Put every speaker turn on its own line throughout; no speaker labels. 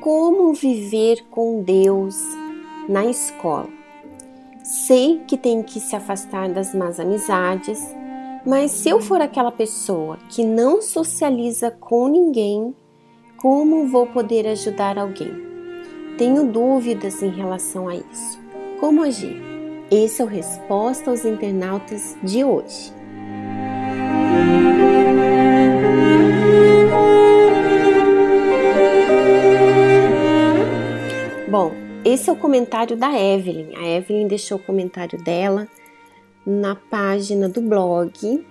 Como viver com Deus na escola? Sei que tenho que se afastar das más amizades, mas se eu for aquela pessoa que não socializa com ninguém, como vou poder ajudar alguém? Tenho dúvidas em relação a isso. Como agir? Esse é o Resposta aos Internautas de hoje. Bom, esse é o comentário da Evelyn. A Evelyn deixou o comentário dela na página do blog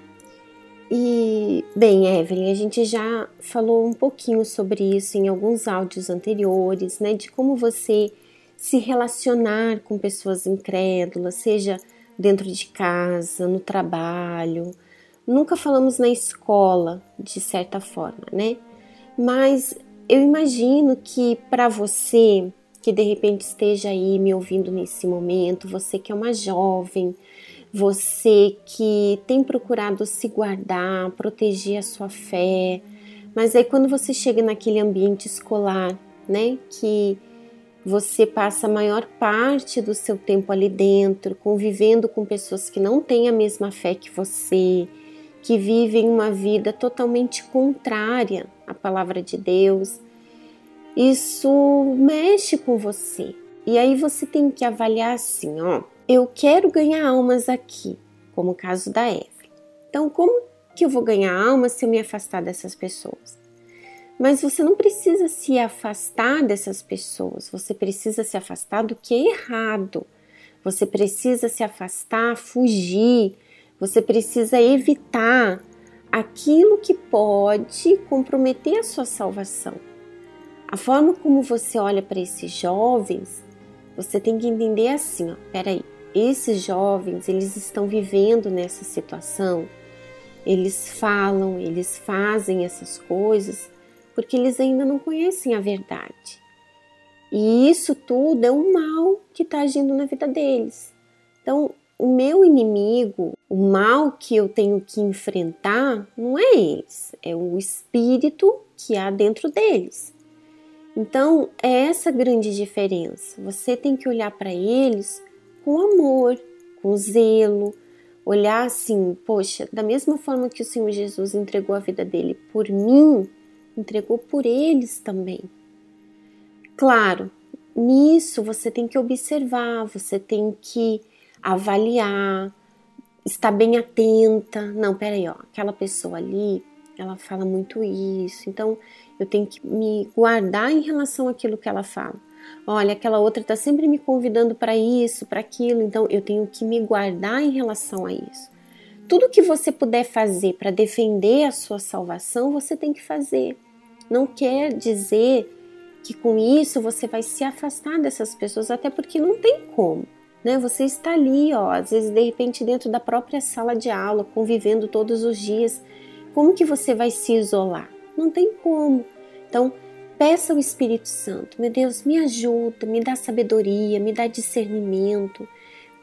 e, bem, Evelyn, a gente já falou um pouquinho sobre isso em alguns áudios anteriores, né? De como você se relacionar com pessoas incrédulas, seja dentro de casa, no trabalho. Nunca falamos na escola, de certa forma, né? Mas eu imagino que para você que de repente esteja aí me ouvindo nesse momento, você que é uma jovem, você que tem procurado se guardar, proteger a sua fé, mas aí quando você chega naquele ambiente escolar, né, que você passa a maior parte do seu tempo ali dentro, convivendo com pessoas que não têm a mesma fé que você, que vivem uma vida totalmente contrária à palavra de Deus. Isso mexe com você. E aí você tem que avaliar assim, ó, eu quero ganhar almas aqui, como o caso da Evelyn. Então, como que eu vou ganhar almas se eu me afastar dessas pessoas? Mas você não precisa se afastar dessas pessoas, você precisa se afastar do que é errado. Você precisa se afastar, fugir, você precisa evitar aquilo que pode comprometer a sua salvação. A forma como você olha para esses jovens, você tem que entender assim, ó, peraí, esses jovens, eles estão vivendo nessa situação, eles falam, eles fazem essas coisas porque eles ainda não conhecem a verdade. E isso tudo é um mal que está agindo na vida deles. Então, o meu inimigo, o mal que eu tenho que enfrentar, não é eles, é o espírito que há dentro deles. Então, é essa grande diferença. Você tem que olhar para eles com amor, com zelo, olhar assim, poxa, da mesma forma que o Senhor Jesus entregou a vida dele por mim, entregou por eles também. Claro, nisso você tem que observar, você tem que avaliar, estar bem atenta. Não, peraí, ó, aquela pessoa ali, ela fala muito isso, então eu tenho que me guardar em relação àquilo que ela fala. Olha, aquela outra está sempre me convidando para isso, para aquilo, então eu tenho que me guardar em relação a isso. Tudo que você puder fazer para defender a sua salvação, você tem que fazer. Não quer dizer que com isso você vai se afastar dessas pessoas, até porque não tem como. Né? Você está ali, ó, às vezes de repente dentro da própria sala de aula, convivendo todos os dias. Como que você vai se isolar? Não tem como. Então, Peça ao Espírito Santo, meu Deus, me ajuda, me dá sabedoria, me dá discernimento,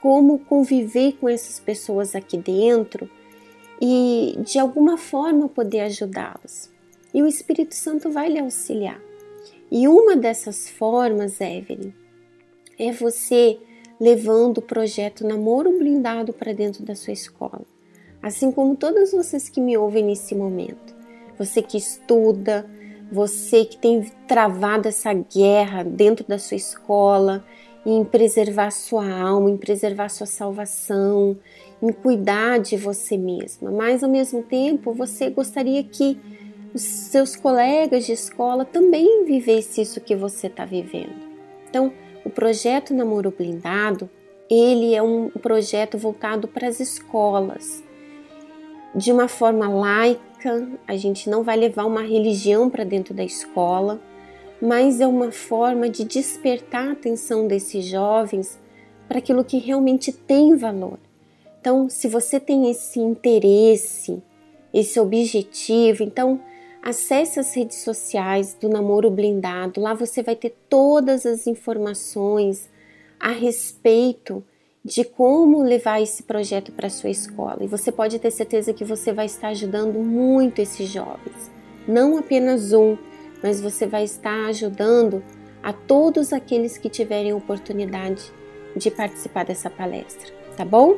como conviver com essas pessoas aqui dentro e de alguma forma poder ajudá-las. E o Espírito Santo vai lhe auxiliar. E uma dessas formas, Evelyn, é você levando o projeto Namoro Blindado para dentro da sua escola. Assim como todas vocês que me ouvem nesse momento. Você que estuda, você que tem travado essa guerra dentro da sua escola, em preservar sua alma, em preservar sua salvação, em cuidar de você mesma, mas ao mesmo tempo você gostaria que os seus colegas de escola também vivessem isso que você está vivendo. Então, o projeto Namoro Blindado, ele é um projeto voltado para as escolas, de uma forma laica, a gente não vai levar uma religião para dentro da escola, mas é uma forma de despertar a atenção desses jovens para aquilo que realmente tem valor. Então, se você tem esse interesse, esse objetivo, então acesse as redes sociais do Namoro Blindado. Lá você vai ter todas as informações a respeito de como levar esse projeto para sua escola. E você pode ter certeza que você vai estar ajudando muito esses jovens. Não apenas um, mas você vai estar ajudando a todos aqueles que tiverem oportunidade de participar dessa palestra, tá bom?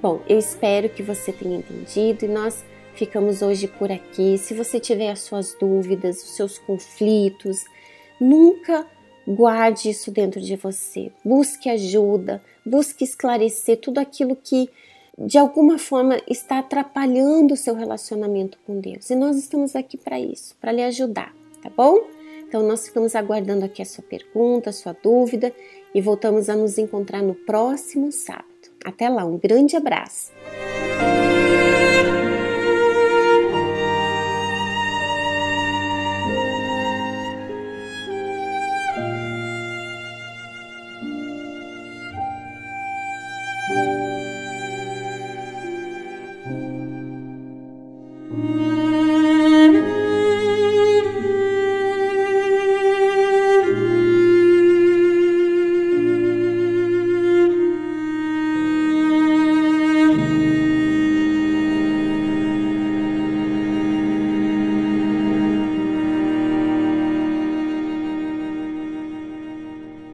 Bom, eu espero que você tenha entendido e nós ficamos hoje por aqui. Se você tiver as suas dúvidas, os seus conflitos, nunca guarde isso dentro de você. Busque ajuda, busque esclarecer tudo aquilo que de alguma forma está atrapalhando o seu relacionamento com Deus. E nós estamos aqui para isso, para lhe ajudar, tá bom? Então nós ficamos aguardando aqui a sua pergunta, a sua dúvida e voltamos a nos encontrar no próximo sábado. Até lá, um grande abraço.